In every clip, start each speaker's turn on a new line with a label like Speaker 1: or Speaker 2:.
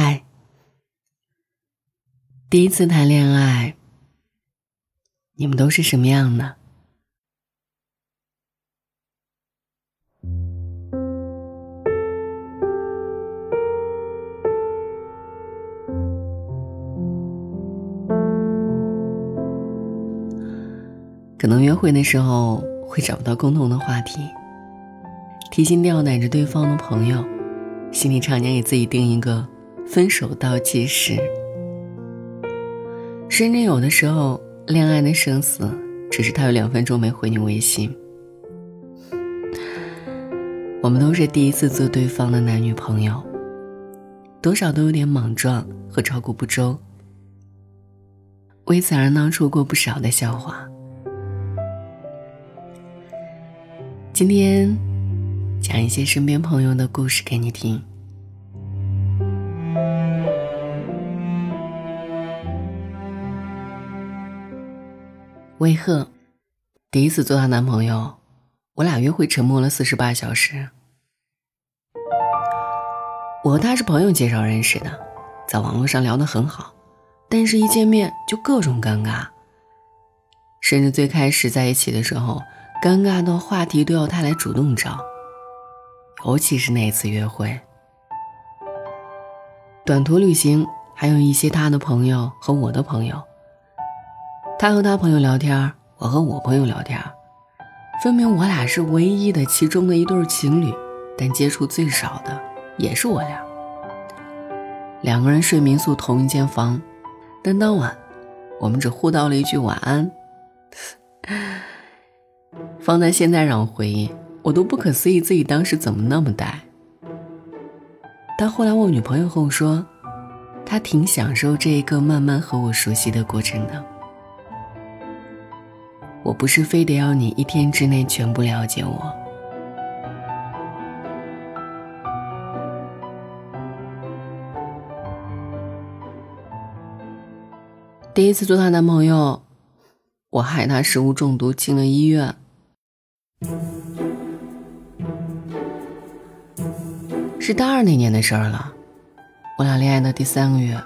Speaker 1: 嗨，第一次谈恋爱，你们都是什么样呢？可能约会的时候会找不到共同的话题，提心吊胆着对方的朋友，心里常年给自己定一个分手倒计时。甚至有的时候，恋爱的生死只是他有两分钟没回你微信。我们都是第一次做对方的男女朋友，多少都有点莽撞和照顾不周，为此而闹出过不少的笑话。今天讲一些身边朋友的故事给你听。魏鹤第一次做她男朋友，我俩约会沉默了四十八小时。我和他是朋友介绍认识的，在网络上聊得很好，但是一见面就各种尴尬，甚至最开始在一起的时候。尴尬的话题都要他来主动找，尤其是那次约会。短途旅行还有一些他的朋友和我的朋友，他和他朋友聊天，我和我朋友聊天，分明我俩是唯一的其中的一对情侣，但接触最少的也是我俩。两个人睡民宿同一间房，但当晚我们只互道了一句晚安。放在现在让我回忆，我都不可思议自己当时怎么那么呆。但后来我女朋友和我说，她挺享受这一个慢慢和我熟悉的过程的。我不是非得要你一天之内全部了解我。第一次做她男朋友，我害她食物中毒进了医院。是大二那年的事儿了，我俩恋爱的第三个月，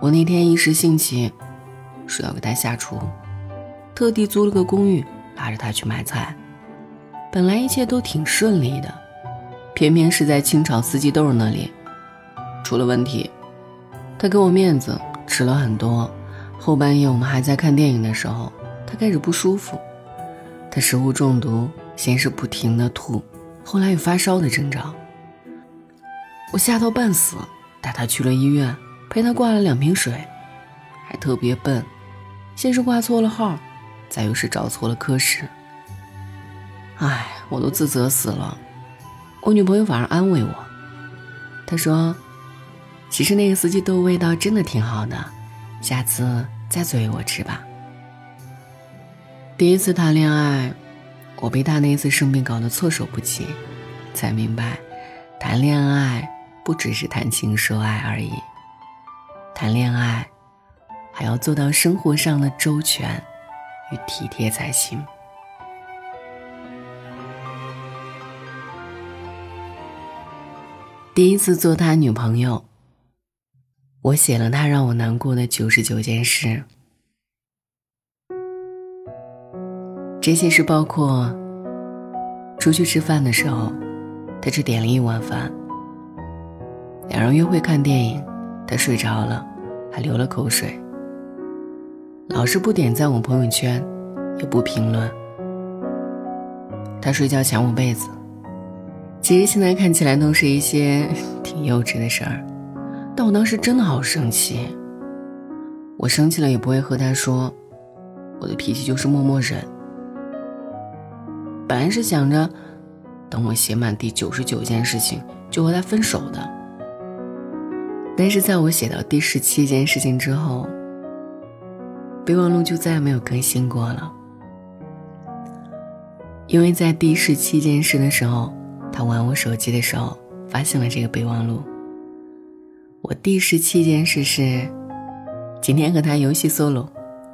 Speaker 1: 我那天一时兴起，说要给他下厨，特地租了个公寓，拉着他去买菜。本来一切都挺顺利的，偏偏是在清炒四季豆那里出了问题。他给我面子，吃了很多。后半夜我们还在看电影的时候，他开始不舒服，他食物中毒。先是不停的吐，后来有发烧的征兆。我吓到半死，带他去了医院，陪他挂了两瓶水，还特别笨，先是挂错了号，再又是找错了科室。唉，我都自责死了。我女朋友反而安慰我，她说：“其实那个四季豆味道真的挺好的，下次再做给我吃吧。”第一次谈恋爱。我被他那次生病搞得措手不及，才明白，谈恋爱不只是谈情说爱而已，谈恋爱还要做到生活上的周全与体贴才行。第一次做他女朋友，我写了他让我难过的九十九件事。这些是包括出去吃饭的时候，他只点了一碗饭；两人约会看电影，他睡着了，还流了口水；老是不点赞我朋友圈，也不评论；他睡觉抢我被子。其实现在看起来都是一些 挺幼稚的事儿，但我当时真的好生气。我生气了也不会和他说，我的脾气就是默默忍。本来是想着，等我写满第九十九件事情就和他分手的。但是在我写到第十七件事情之后，备忘录就再也没有更新过了。因为在第十七件事的时候，他玩我手机的时候发现了这个备忘录。我第十七件事是，今天和他游戏 solo，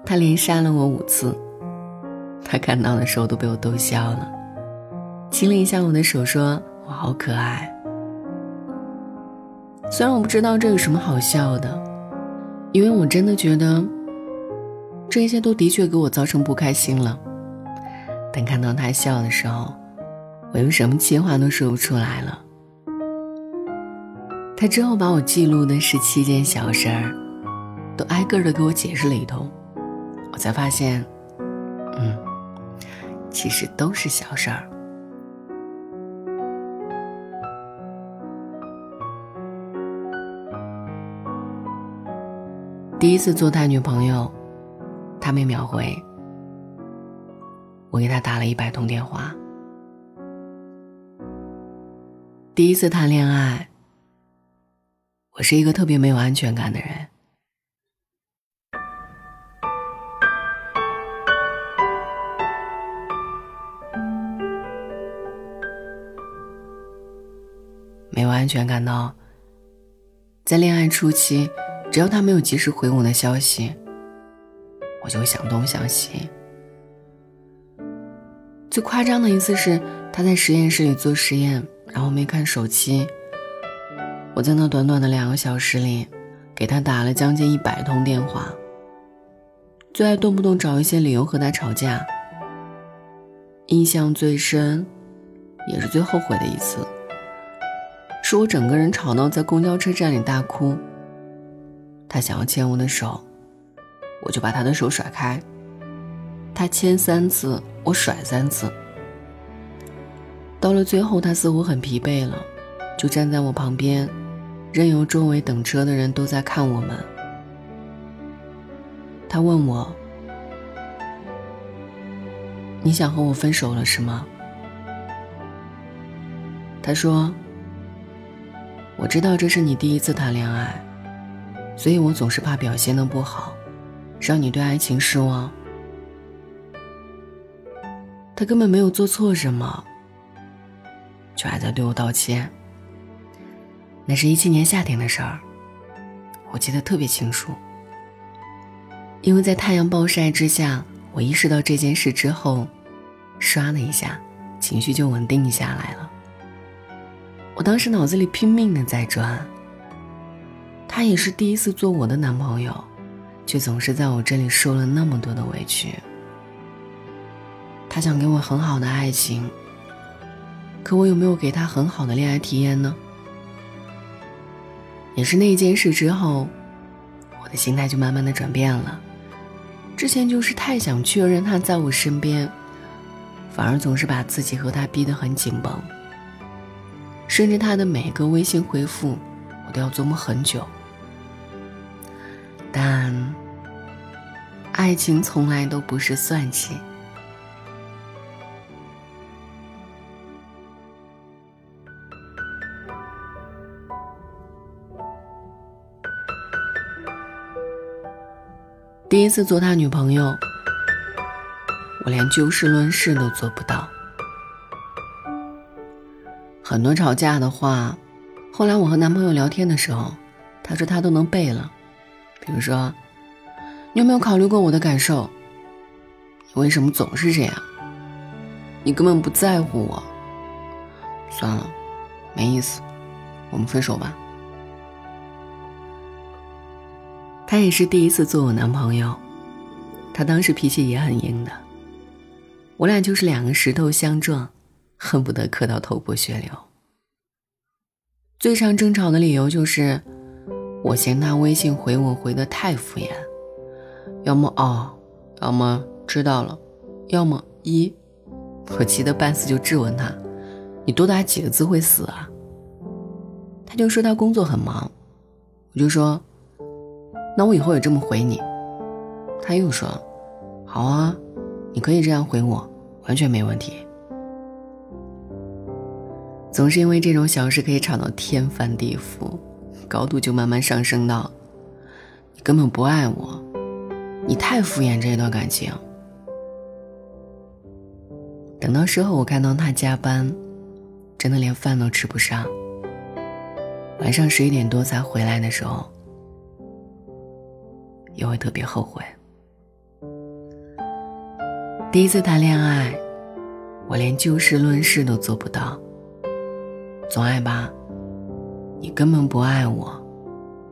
Speaker 1: 他连杀了我五次。他看到的时候都被我逗笑了，亲了一下我的手，说我好可爱。虽然我不知道这有什么好笑的，因为我真的觉得这一切都的确给我造成不开心了。但看到他笑的时候，我又什么气话都说不出来了。他之后把我记录的十七件小事儿，都挨个的给我解释了一通，我才发现，嗯，其实都是小事儿。第一次做他女朋友，他没秒回。我给他打了一百通电话。第一次谈恋爱，我是一个特别没有安全感的人。没有安全感到，在恋爱初期。只要他没有及时回我的消息，我就想东想西。最夸张的一次是他在实验室里做实验，然后没看手机。我在那短短的两个小时里，给他打了将近一百通电话。最爱动不动找一些理由和他吵架。印象最深，也是最后悔的一次，是我整个人吵到在公交车站里大哭。他想要牵我的手，我就把他的手甩开。他牵三次，我甩三次。到了最后，他似乎很疲惫了，就站在我旁边，任由周围等车的人都在看我们。他问我：“你想和我分手了是吗？”他说：“我知道这是你第一次谈恋爱。”所以我总是怕表现的不好，让你对爱情失望。他根本没有做错什么，却还在对我道歉。那是一七年夏天的事儿，我记得特别清楚。因为在太阳暴晒之下，我意识到这件事之后，唰的一下，情绪就稳定下来了。我当时脑子里拼命的在转。他也是第一次做我的男朋友，却总是在我这里受了那么多的委屈。他想给我很好的爱情，可我有没有给他很好的恋爱体验呢？也是那件事之后，我的心态就慢慢的转变了。之前就是太想确认他在我身边，反而总是把自己和他逼得很紧绷，甚至他的每个微信回复，我都要琢磨很久。但爱情从来都不是算计。第一次做他女朋友，我连就事论事都做不到。很多吵架的话，后来我和男朋友聊天的时候，他说他都能背了。比如说，你有没有考虑过我的感受？你为什么总是这样？你根本不在乎我。算了，没意思，我们分手吧。他也是第一次做我男朋友，他当时脾气也很硬的，我俩就是两个石头相撞，恨不得磕到头破血流。最常争吵的理由就是。我嫌他微信回我回的太敷衍，要么哦，要么知道了，要么一，我急得半死就质问他：“你多打几个字会死啊？”他就说他工作很忙，我就说：“那我以后也这么回你。”他又说：“好啊，你可以这样回我，完全没问题。”总是因为这种小事可以吵到天翻地覆。高度就慢慢上升到，你根本不爱我，你太敷衍这段感情。等到事后我看到他加班，真的连饭都吃不上，晚上十一点多才回来的时候，也会特别后悔。第一次谈恋爱，我连就事论事都做不到，总爱吧。你根本不爱我，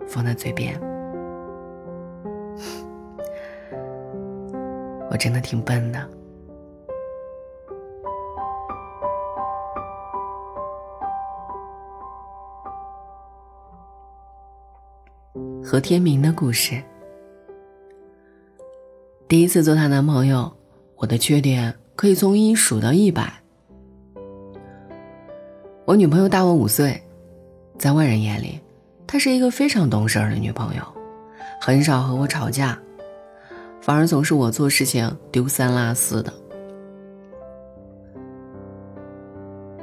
Speaker 1: 放在嘴边。我真的挺笨的。何天明的故事。第一次做她男朋友，我的缺点可以从一数到一百。我女朋友大我五岁，在外人眼里，她是一个非常懂事儿的女朋友，很少和我吵架，反而总是我做事情丢三落四的。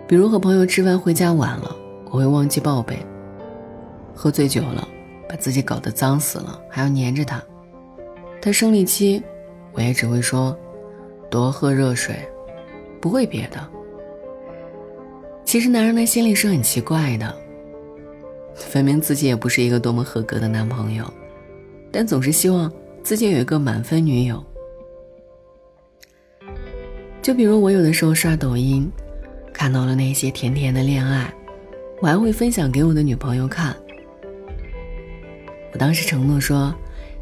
Speaker 1: 比如和朋友吃饭回家晚了，我会忘记报备；喝醉酒了，把自己搞得脏死了，还要黏着他；他生理期。我也只会说，多喝热水，不会别的。其实男人的心里是很奇怪的，分明自己也不是一个多么合格的男朋友，但总是希望自己有一个满分女友。就比如我有的时候刷抖音，看到了那些甜甜的恋爱，我还会分享给我的女朋友看。我当时承诺说。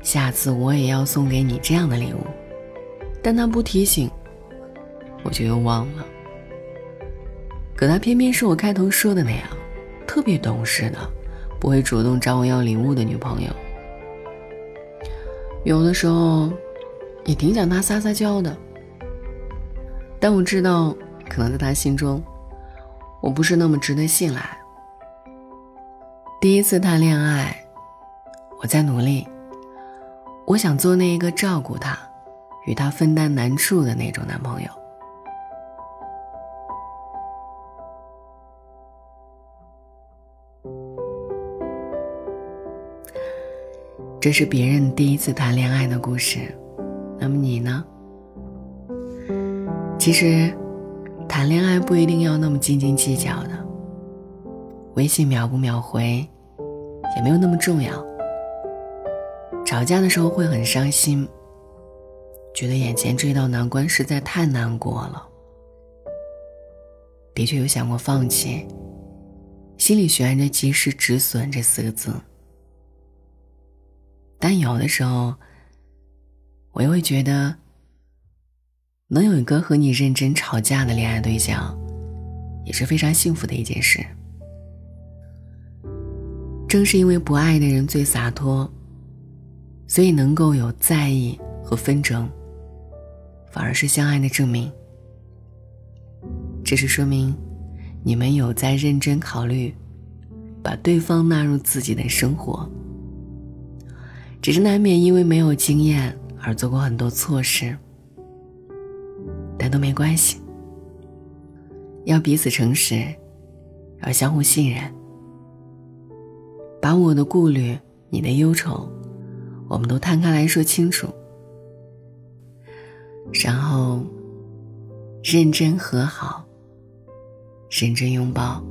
Speaker 1: 下次我也要送给你这样的礼物，但他不提醒，我就又忘了。可他偏偏是我开头说的那样，特别懂事的，不会主动找我要礼物的女朋友。有的时候，也挺想他撒撒娇的，但我知道，可能在他心中，我不是那么值得信赖。第一次谈恋爱，我在努力。我想做那一个照顾他、与他分担难处的那种男朋友。这是别人第一次谈恋爱的故事，那么你呢？其实，谈恋爱不一定要那么斤斤计较的，微信秒不秒回，也没有那么重要。吵架的时候会很伤心，觉得眼前这道难关实在太难过了。的确有想过放弃，心里悬着“及时止损”这四个字。但有的时候，我又会觉得，能有一个和你认真吵架的恋爱对象，也是非常幸福的一件事。正是因为不爱的人最洒脱。所以能够有在意和纷争，反而是相爱的证明。这是说明，你们有在认真考虑，把对方纳入自己的生活。只是难免因为没有经验而做过很多错事，但都没关系。要彼此诚实，要相互信任，把我的顾虑，你的忧愁。我们都摊开来说清楚，然后认真和好，认真拥抱。